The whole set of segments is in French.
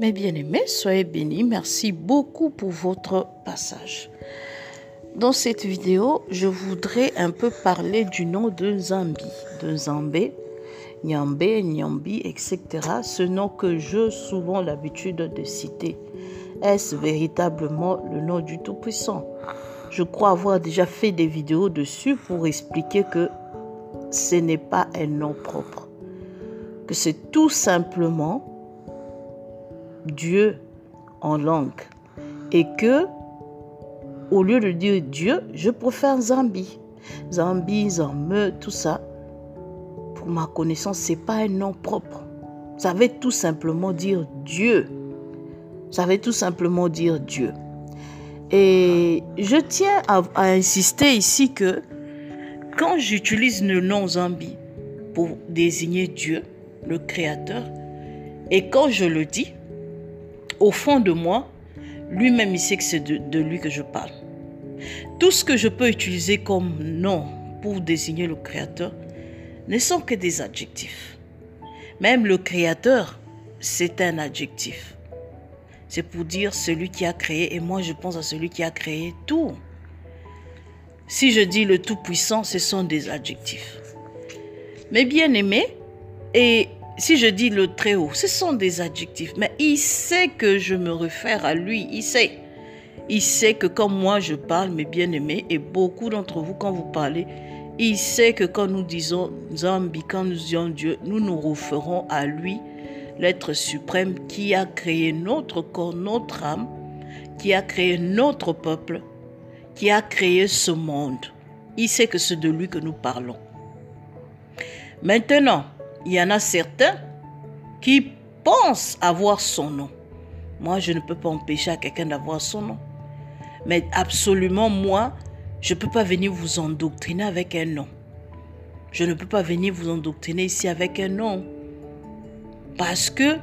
Mes bien-aimés, soyez bénis. Merci beaucoup pour votre passage. Dans cette vidéo, je voudrais un peu parler du nom de Zambi, de Zambé, Nyambé, Nyambi, etc. Ce nom que j'ai souvent l'habitude de citer. Est-ce véritablement le nom du Tout-Puissant? Je crois avoir déjà fait des vidéos dessus pour expliquer que ce n'est pas un nom propre, que c'est tout simplement Dieu en langue. Et que, au lieu de dire Dieu, je préfère Zambi. Zambi, Zame, tout ça. Pour ma connaissance, c'est pas un nom propre. Ça veut tout simplement dire Dieu. Ça veut tout simplement dire Dieu. Et je tiens à, à insister ici que quand j'utilise le nom Zambi pour désigner Dieu, le Créateur, et quand je le dis, au fond de moi, lui-même, il sait que c'est de, lui que je parle. Tout ce que je peux utiliser comme nom pour désigner le Créateur ne sont que des adjectifs. Même le Créateur, c'est un adjectif. C'est pour dire celui qui a créé, et moi je pense à celui qui a créé tout. Si je dis le Tout-Puissant, ce sont des adjectifs. Mais bien aimé, et si je dis le très haut, ce sont des adjectifs, mais il sait que je me réfère à lui, il sait. Il sait que quand moi je parle, mes bien-aimés, et beaucoup d'entre vous quand vous parlez, il sait que quand nous disons Zambi, quand nous disons Dieu, nous nous référons à lui, l'être suprême qui a créé notre corps, notre âme, qui a créé notre peuple, qui a créé ce monde. Il sait que c'est de lui que nous parlons. Maintenant, il y en a certains qui pensent avoir son nom. Moi, je ne peux pas empêcher à quelqu'un d'avoir son nom. Mais absolument, moi, je ne peux pas venir vous endoctriner avec un nom. Je ne peux pas venir vous endoctriner ici avec un nom. Parce que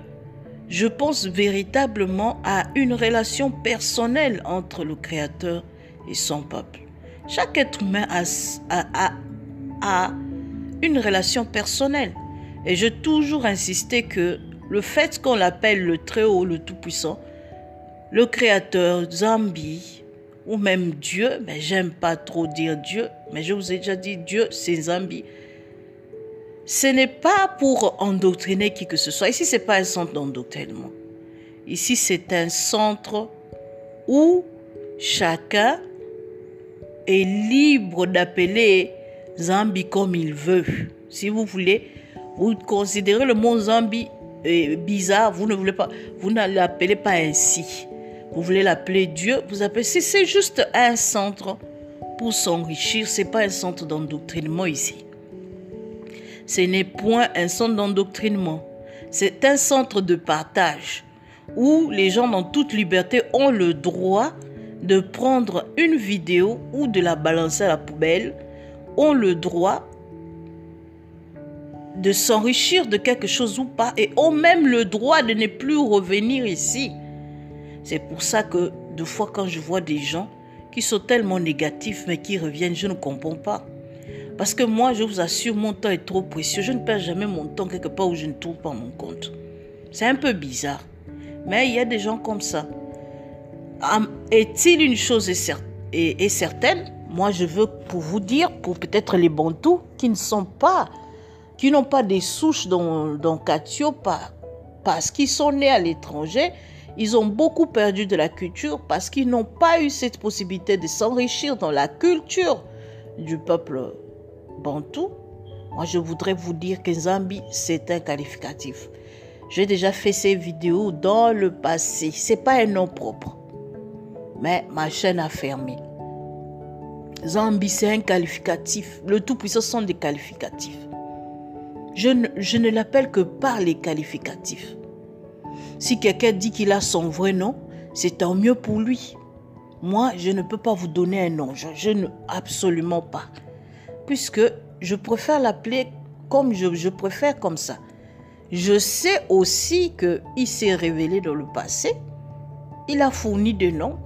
je pense véritablement à une relation personnelle entre le Créateur et son peuple. Chaque être humain a, a, a une relation personnelle. Et j'ai toujours insisté que le fait qu'on l'appelle le Très-Haut, le Tout-Puissant, le Créateur, Zambi, ou même Dieu, mais j'aime pas trop dire Dieu, mais je vous ai déjà dit Dieu, c'est Zambi. Ce n'est pas pour endoctriner qui que ce soit. Ici, ce n'est pas un centre d'endoctrinement. Ici, c'est un centre où chacun est libre d'appeler Zambi comme il veut. Si vous voulez, vous considérez le mot Zambi euh, bizarre, vous ne voulez pas, vous ne l'appelez pas ainsi. Vous voulez l'appeler Dieu, vous appelez. C'est juste un centre pour s'enrichir, c'est pas un centre d'endoctrinement ici. Ce n'est point un centre d'endoctrinement, c'est un centre de partage où les gens dans toute liberté ont le droit de prendre une vidéo ou de la balancer à la poubelle, ont le droit de s'enrichir de quelque chose ou pas et ont même le droit de ne plus revenir ici. C'est pour ça que deux fois quand je vois des gens qui sont tellement négatifs mais qui reviennent, je ne comprends pas. Parce que moi, je vous assure, mon temps est trop précieux. Je ne perds jamais mon temps quelque part où je ne trouve pas mon compte. C'est un peu bizarre. Mais il y a des gens comme ça. Est-il une chose est certaine? Moi, je veux pour vous dire, pour peut-être les bantous qui ne sont pas qui n'ont pas des souches dans, dans parce qu'ils sont nés à l'étranger, ils ont beaucoup perdu de la culture parce qu'ils n'ont pas eu cette possibilité de s'enrichir dans la culture du peuple bantou. Moi, je voudrais vous dire que Zambi, c'est un qualificatif. J'ai déjà fait ces vidéos dans le passé. C'est pas un nom propre. Mais ma chaîne a fermé. Zambi, c'est un qualificatif. Le Tout-Puissant sont des qualificatifs je ne, l'appelle que par les qualificatifs. Si quelqu'un dit qu'il a son vrai nom, c'est tant mieux pour lui. Moi, je ne peux pas vous donner un nom. Je, ne absolument pas. Puisque je préfère l'appeler comme je, je, préfère comme ça. Je sais aussi qu'il s'est révélé dans le passé. Il a fourni des noms.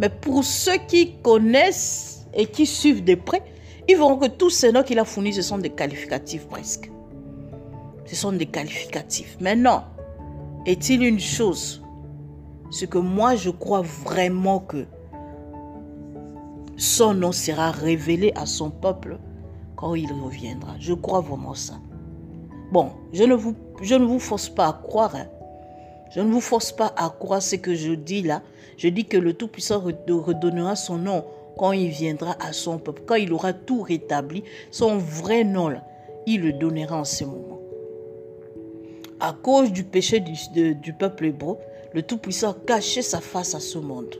Mais pour ceux qui connaissent et qui suivent de près, ils verront que tous ces noms qu'il a fournis, ce sont des qualificatifs presque ce sont des qualificatifs. Maintenant, est-il une chose Ce que moi je crois vraiment que son nom sera révélé à son peuple quand il reviendra? Je crois vraiment ça. Bon, je ne vous, force pas à croire. Hein. Je ne vous force pas à croire ce que je dis là. Je dis que le Tout-Puissant redonnera son nom quand il viendra à son peuple, quand il aura tout rétabli, son vrai nom il le donnera en ce moment. À cause du péché du, peuple hébreu, le Tout-Puissant a caché sa face à ce monde.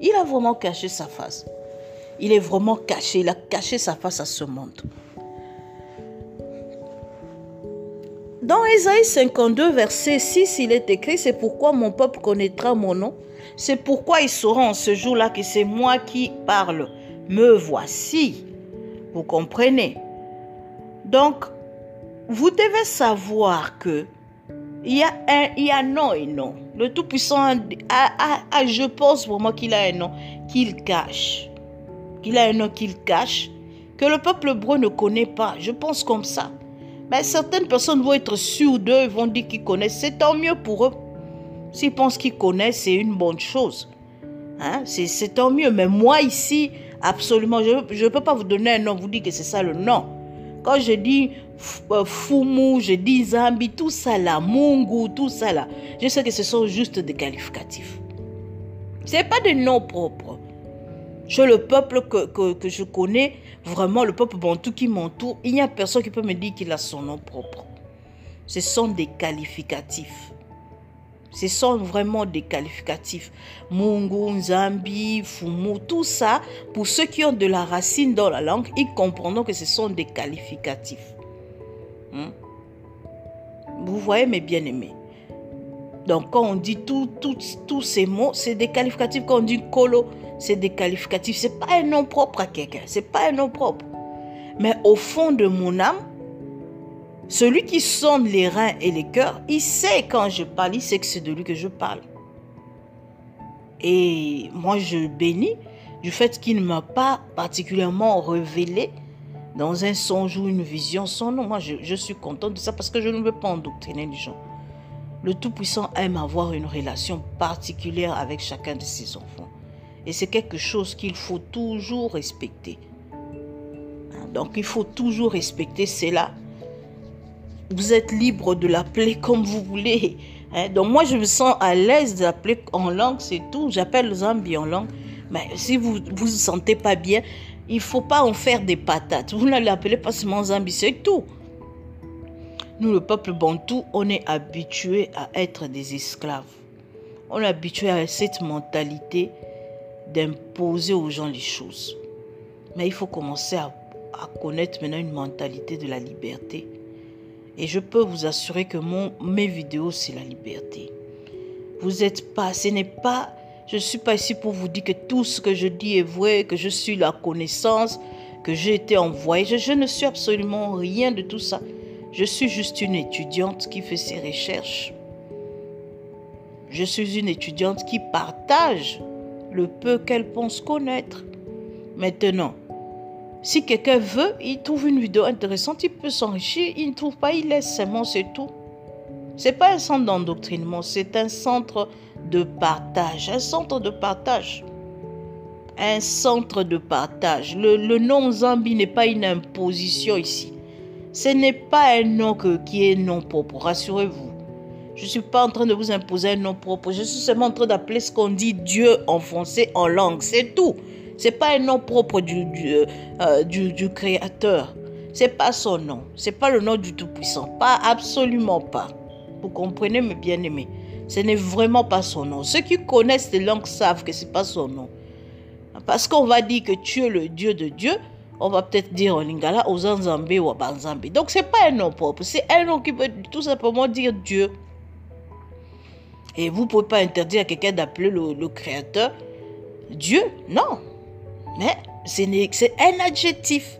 Il a vraiment caché sa face. Il est vraiment caché, il a caché sa face à ce monde. Dans Ésaïe 52, verset 6, il est écrit, c'est pourquoi mon peuple connaîtra mon nom. C'est pourquoi il saura en ce jour-là que c'est moi qui parle. Me voici. Vous comprenez? Donc, vous devez savoir que il y a un, il y a et non. Le Tout-Puissant a, je pense vraiment qu'il a un nom qu'il cache qu'il a un nom qu'il cache, que le peuple hébreu ne connaît pas. Je pense comme ça. Mais certaines personnes vont être sûres d'eux, vont dire qu'ils connaissent. C'est tant mieux pour eux. S'ils pensent qu'ils connaissent, c'est une bonne chose. Hein? C'est tant mieux. Mais moi ici, absolument, je ne peux pas vous donner un nom, vous dire que c'est ça le nom. Quand je dis euh, Fumu, je dis Zambi, tout ça là, Mungu, tout ça là, je sais que ce sont juste des qualificatifs. Ce n'est pas des noms propres. Je, le peuple que, je connais, vraiment le peuple bantou qui m'entoure, il n'y a personne qui peut me dire qu'il a son nom propre. Ce sont des qualificatifs. Ce sont vraiment des qualificatifs. Mungu, Zambi, Fumu, tout ça, pour ceux qui ont de la racine dans la langue, ils comprendront que ce sont des qualificatifs. Hmm? Vous voyez mes bien-aimés? Donc quand on dit tous ces mots, c'est des qualificatifs. Quand on dit colo, c'est des qualificatifs. C'est pas un nom propre à quelqu'un. C'est pas un nom propre. Mais au fond de mon âme, celui qui sonne les reins et les cœurs, il sait quand je parle, il sait que c'est de lui que je parle. Et moi, je bénis du fait qu'il ne m'a pas particulièrement révélé dans un songe ou une vision son nom. Moi, je, je suis contente de ça parce que je ne veux pas endoctriner les gens. Le Tout-Puissant aime avoir une relation particulière avec chacun de ses enfants. Et c'est quelque chose qu'il faut toujours respecter. Hein, donc il faut toujours respecter cela. Vous êtes libre de l'appeler comme vous voulez. Hein. Donc moi je me sens à l'aise d'appeler en langue, c'est tout. J'appelle Zambi en langue. Mais si vous ne vous, sentez pas bien, il faut pas en faire des patates. Vous ne l'appelez pas seulement Zambi, c'est tout. Nous, le peuple bantou, on est habitué à être des esclaves. On est habitué à cette mentalité d'imposer aux gens les choses. Mais il faut commencer à, connaître maintenant une mentalité de la liberté. Et je peux vous assurer que mon, mes vidéos, c'est la liberté. Vous n'êtes pas, ce n'est pas, je ne suis pas ici pour vous dire que tout ce que je dis est vrai, que je suis la connaissance, que j'ai été envoyé. Je, je ne suis absolument rien de tout ça. Je suis juste une étudiante qui fait ses recherches. Je suis une étudiante qui partage le peu qu'elle pense connaître. Maintenant, si quelqu'un veut, il trouve une vidéo intéressante, il peut s'enrichir, il ne trouve pas, il laisse seulement, c'est tout. C'est pas un centre d'endoctrinement, c'est un centre de partage, un centre de partage. Un centre de partage. Le, nom Zambi n'est pas une imposition ici. Ce n'est pas un nom qui est non propre, rassurez-vous. Je ne suis pas en train de vous imposer un nom propre. Je suis seulement en train d'appeler ce qu'on dit Dieu en français, en langue. C'est tout. Ce n'est pas un nom propre du, du, euh, du, du Créateur. Ce n'est pas son nom. Ce n'est pas le nom du Tout-Puissant. Pas absolument pas. Vous comprenez, mes bien-aimés? Ce n'est vraiment pas son nom. Ceux qui connaissent les langues savent que ce n'est pas son nom. Parce qu'on va dire que tu es le Dieu de Dieu, on va peut-être dire en lingala, aux Anzambé ou à Banzambé. Donc, ce n'est pas un nom propre. C'est un nom qui veut tout simplement dire Dieu. Et vous ne pouvez pas interdire à quelqu'un d'appeler le, Créateur Dieu. Non. Mais c'est un adjectif.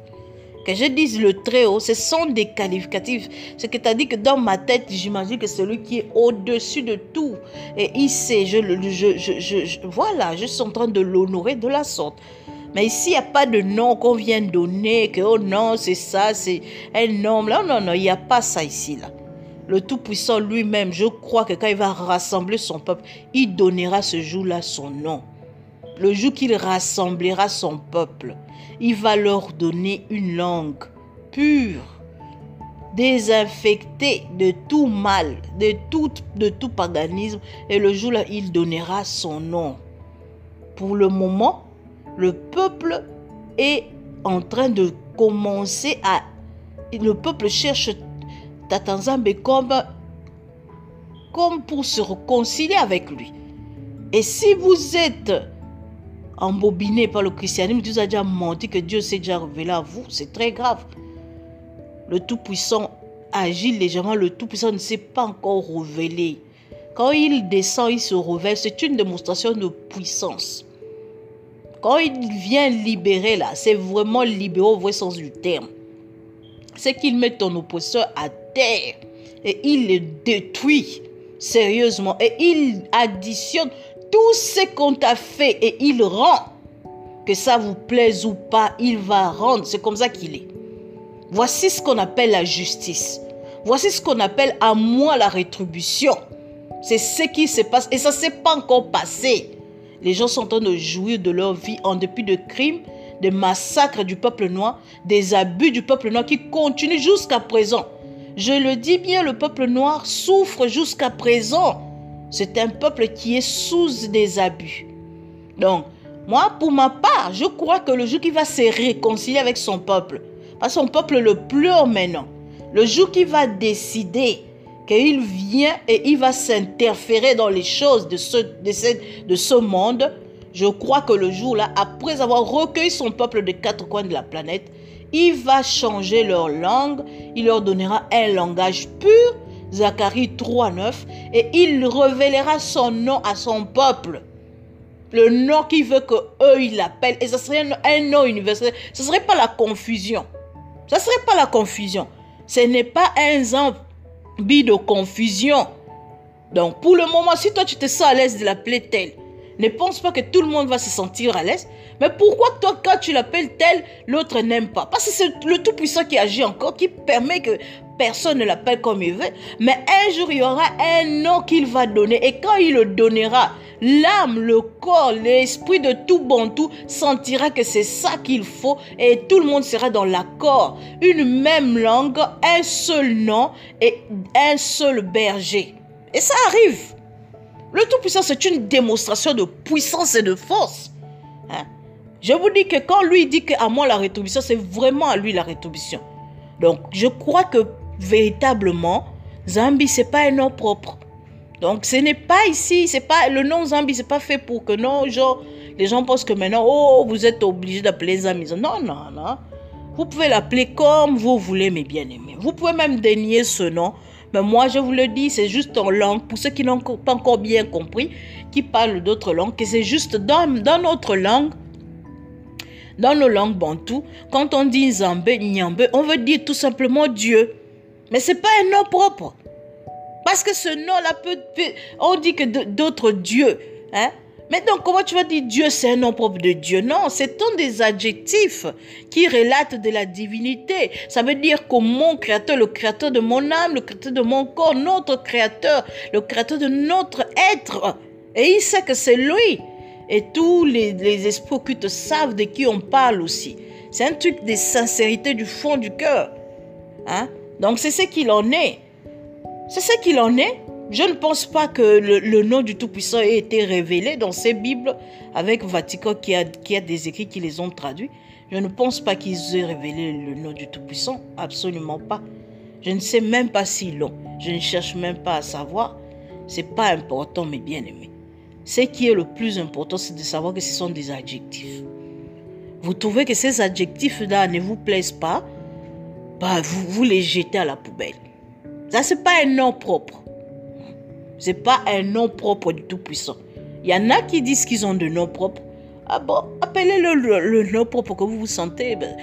Que je dise le très haut, ce sont des qualificatifs. Ce que tu as dit que dans ma tête, j'imagine que celui qui est au-dessus de tout. Et il sait, je, je, voilà, je suis en train de l'honorer de la sorte. Mais ici, il n'y a pas de nom qu'on vient donner, que oh non, c'est ça, c'est un nom. Non, non, non, il n'y a pas ça ici. là. le Tout-Puissant lui-même, je crois que quand il va rassembler son peuple, il donnera ce jour-là son nom. Le jour qu'il rassemblera son peuple, il va leur donner une langue pure, désinfectée de tout mal, de tout, de tout paganisme. Et le jour-là, il donnera son nom. Pour le moment, le peuple est en train de commencer à... Le peuple cherche Tatanzambe comme, comme pour se réconcilier avec lui. Et si vous êtes embobiné par le christianisme, Dieu a déjà menti que Dieu s'est déjà révélé à vous, c'est très grave. Le Tout-Puissant agit légèrement, le Tout-Puissant ne s'est pas encore révélé. Quand il descend, il se révèle, c'est une démonstration de puissance. Quand il vient libérer là, c'est vraiment libérer au vrai sens du terme. C'est qu'il met ton oppresseur à terre et il le détruit sérieusement et il additionne tout ce qu'on t'a fait et il rend. Que ça vous plaise ou pas, il va rendre. C'est comme ça qu'il est. Voici ce qu'on appelle la justice. Voici ce qu'on appelle à moi la rétribution. C'est ce qui se passe et ça ne s'est pas encore passé. Les gens sont en train de jouir de leur vie en dépit de crimes, des massacres du peuple noir, des abus du peuple noir qui continuent jusqu'à présent. Je le dis bien, le peuple noir souffre jusqu'à présent. C'est un peuple qui est sous des abus. Donc, moi, pour ma part, je crois que le jour qui va se réconcilier avec son peuple, parce son peuple le pleure maintenant, le jour qui va décider qu'il vient et il va s'interférer dans les choses de ce, de, de ce monde, je crois que le jour-là, après avoir recueilli son peuple des quatre coins de la planète, il va changer leur langue, il leur donnera un langage pur, Zacharie 3.9, et il révélera son nom à son peuple. Le nom qu'il veut que eux ils l'appellent, et ce serait un, un nom universel. Ce ne serait pas la confusion. Ce ne serait pas la confusion. Ce n'est pas un exemple de confusion. Donc, pour le moment, si toi tu te sens à l'aise de l'appeler tel, ne pense pas que tout le monde va se sentir à l'aise. Mais pourquoi toi, quand tu l'appelles tel, l'autre n'aime pas? Parce que c'est le Tout-Puissant qui agit encore, qui permet que personne ne l'appelle comme il veut. Mais un jour, il y aura un nom qu'il va donner. Et quand il le donnera, l'âme, le corps, l'esprit de tout bon tout sentira que c'est ça qu'il faut et tout le monde sera dans l'accord. Une même langue, un seul nom et un seul berger. Et ça arrive. Le Tout-Puissant, c'est une démonstration de puissance et de force. Hein? Je vous dis que quand lui dit qu'à moi la rétribution, c'est vraiment à lui la rétribution. Donc, je crois que véritablement, Zambi, c'est pas un nom propre. Donc, ce n'est pas ici, c'est pas le nom Zambi, c'est pas fait pour que non, genre, les gens pensent que maintenant, oh, vous êtes obligé d'appeler Zambi. Non, non, non. Vous pouvez l'appeler comme vous voulez, mes bien-aimés. Vous pouvez même dénier ce nom mais moi, je vous le dis, c'est juste en langue, pour ceux qui n'ont pas encore bien compris, qui parlent d'autres langues, que c'est juste dans, dans notre langue, dans nos langues bantoues, quand on dit Zambé, Nyambé, on veut dire tout simplement Dieu. Mais ce n'est pas un nom propre. Parce que ce nom-là peut, On dit que d'autres dieux. Hein? Mais donc, comment tu vas dire Dieu, c'est un nom propre de Dieu? Non, c'est un des adjectifs qui relatent de la divinité. Ça veut dire que mon créateur, le créateur de mon âme, le créateur de mon corps, notre créateur, le créateur de notre être. Et il sait que c'est lui. Et tous les, les esprits occultes savent de qui on parle aussi. C'est un truc de sincérité du fond du cœur. Hein? Donc, c'est ce qu'il en est. C'est ce qu'il en est. Je ne pense pas que le, nom du Tout-Puissant ait été révélé dans ces Bibles avec Vatican qui a, des écrits qui les ont traduits. Je ne pense pas qu'ils aient révélé le nom du Tout-Puissant. Absolument pas. Je ne sais même pas s'ils l'ont. Je ne cherche même pas à savoir. C'est pas important, mes bien-aimés. Ce qui est le plus important, c'est de savoir que ce sont des adjectifs. Vous trouvez que ces adjectifs-là ne vous plaisent pas, bah vous, vous les jetez à la poubelle. Ça, c'est pas un nom propre. Ce n'est pas un nom propre du Tout-Puissant. Il y en a qui disent qu'ils ont de noms propres. Ah bon, appelez-le le, nom propre que vous vous sentez. Ben,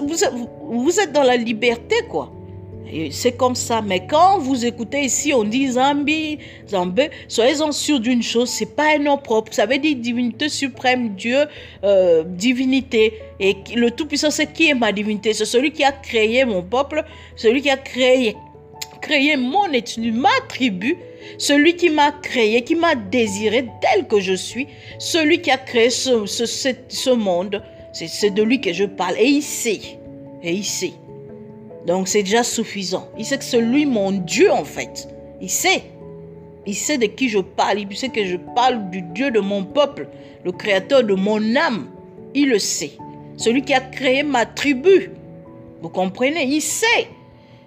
vous, êtes dans la liberté, quoi. C'est comme ça. Mais quand vous écoutez ici, on dit Zambi, Zambé, soyez-en sûrs d'une chose, c'est pas un nom propre. Ça veut dire divinité suprême, Dieu, euh, divinité. Et le Tout-Puissant, c'est qui est ma divinité? C'est celui qui a créé mon peuple, celui qui a créé créé mon ethnie, ma tribu, celui qui m'a créé, qui m'a désiré tel que je suis, celui qui a créé ce, ce, ce monde, c'est de lui que je parle. Et il sait. Et il sait. Donc c'est déjà suffisant. Il sait que c'est lui mon Dieu en fait. Il sait. Il sait de qui je parle. Il sait que je parle du Dieu de mon peuple, le créateur de mon âme. Il le sait. Celui qui a créé ma tribu. Vous comprenez? Il sait.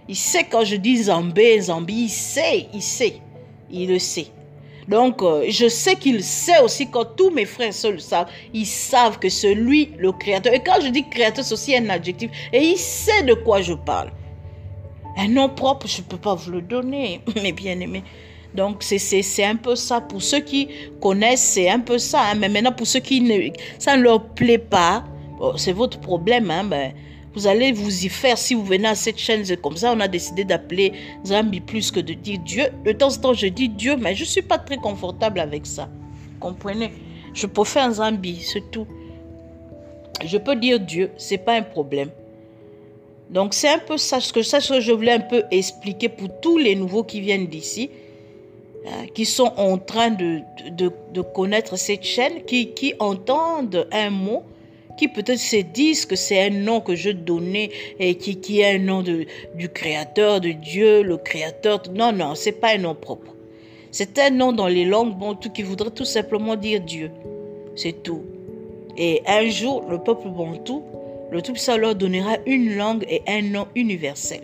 Il sait quand je dis Zambé, Zambie, il sait, il sait. Il le sait. Donc, euh, je sais qu'il sait aussi quand tous mes frères se le savent. Ils savent que c'est lui le créateur. Et quand je dis créateur, c'est aussi un adjectif. Et il sait de quoi je parle. Un nom propre, je ne peux pas vous le donner, mes bien-aimés. Donc, c'est un peu ça. Pour ceux qui connaissent, c'est un peu ça. Hein. Mais maintenant, pour ceux qui ne, ça ne leur plaît pas, c'est votre problème. Hein, ben, vous allez vous y faire si vous venez à cette chaîne. Comme ça, on a décidé d'appeler Zambi plus que de dire Dieu. De temps en temps, je dis Dieu, mais je ne suis pas très confortable avec ça. Comprenez? Je peux faire Zambi, c'est tout. Je peux dire Dieu, c'est pas un problème. Donc c'est un peu ça ce que, ça, je voulais un peu expliquer pour tous les nouveaux qui viennent d'ici, hein, qui sont en train de, de, de, connaître cette chaîne, qui, qui entendent un mot qui peut-être se disent que c'est un nom que je donnais et qui, est un nom du Créateur, de Dieu, le Créateur. Non, non, c'est pas un nom propre. C'est un nom dans les langues bantou qui voudrait tout simplement dire Dieu. C'est tout. Et un jour, le peuple bantou, le Tout-Puissant leur donnera une langue et un nom universel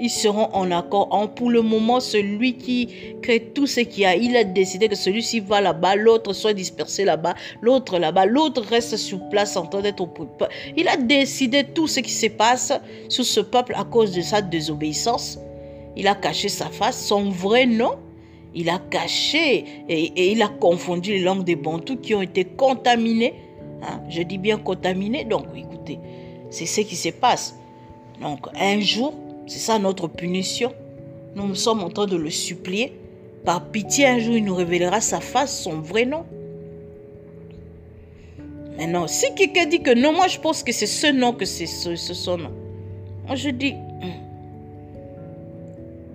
ils seront en accord. En, pour le moment, celui qui crée tout ce qu'il y a, il a décidé que celui-ci va là-bas, l'autre soit dispersé là-bas, l'autre là-bas, l'autre reste sur place en train d'être au peuple. Il a décidé tout ce qui se passe sur ce peuple à cause de sa désobéissance. Il a caché sa face, son vrai nom. Il a caché et, il a confondu les langues des Bantous qui ont été contaminées. Hein. Je dis bien contaminées. Donc, écoutez, c'est ce qui se passe. Donc, un jour, c'est ça notre punition. Nous sommes en train de le supplier. Par pitié, un jour, il nous révélera sa face, son vrai nom. Maintenant, si quelqu'un dit que non, moi je pense que c'est ce nom que c'est ce, son nom. Moi je dis, hum,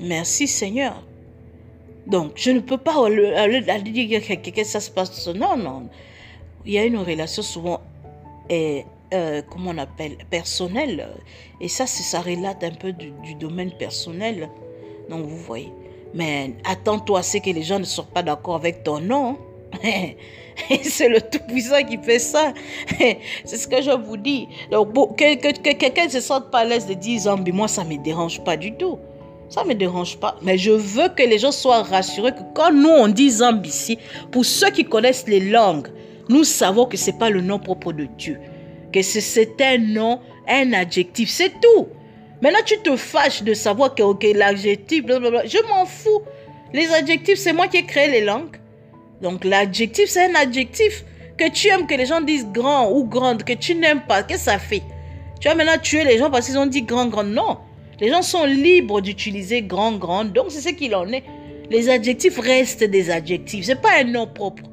merci Seigneur. Donc, je ne peux pas aller dire que quelqu'un ça se passe. Non, non. Il y a une relation souvent euh, comment on appelle, personnel. Et ça, ça relate un peu du, domaine personnel. Donc, vous voyez. Mais attends-toi à ce que les gens ne soient pas d'accord avec ton nom. c'est le Tout-Puissant qui fait ça. c'est ce que je vous dis. Donc, que, quelqu'un se sente pas à l'aise de dire Zambi, moi, ça ne me dérange pas du tout. Ça ne me dérange pas. Mais je veux que les gens soient rassurés que quand nous, on dit Zambi ici, pour ceux qui connaissent les langues, nous savons que ce n'est pas le nom propre de Dieu que c'est un nom, un adjectif, c'est tout. Maintenant, tu te fâches de savoir que ok l'adjectif, je m'en fous. Les adjectifs, c'est moi qui ai créé les langues. Donc l'adjectif, c'est un adjectif. Que tu aimes que les gens disent grand ou grande, que tu n'aimes pas, qu'est-ce que ça fait Tu vas maintenant tuer les gens parce qu'ils ont dit grand, grand. Non. Les gens sont libres d'utiliser grand, grand. Donc c'est ce qu'il en est. Les adjectifs restent des adjectifs. C'est pas un nom propre.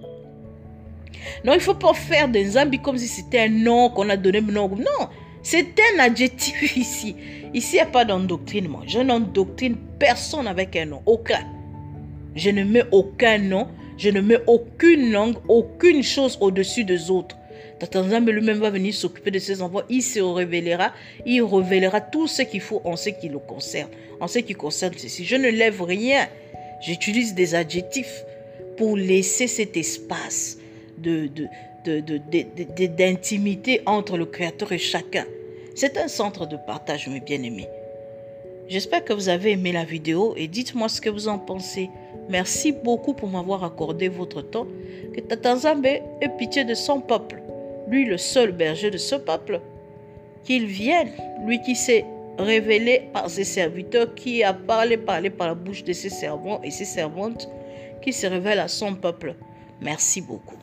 Non, il ne faut pas faire des zombies comme si c'était un nom qu'on a donné. Non, c'est un adjectif ici. Ici, il n'y a pas d'endoctrinement. Je n'endoctrine personne avec un nom. Aucun. Je ne mets aucun nom. Je ne mets aucune langue, aucune chose au-dessus des autres. Tatanzambe lui-même va venir s'occuper de ses enfants. Il se révélera. Il révélera tout ce qu'il faut en ce qui le concerne. En ce qui concerne ceci. Je ne lève rien. J'utilise des adjectifs pour laisser cet espace d'intimité de, de, entre le Créateur et chacun. C'est un centre de partage, mes bien-aimés. J'espère que vous avez aimé la vidéo et dites-moi ce que vous en pensez. Merci beaucoup pour m'avoir accordé votre temps. Que Tatanzambe ait pitié de son peuple, lui le seul berger de ce peuple. Qu'il vienne, lui qui s'est révélé par ses serviteurs, qui a parlé, parlé par la bouche de ses servants et ses servantes, qui se révèle à son peuple. Merci beaucoup.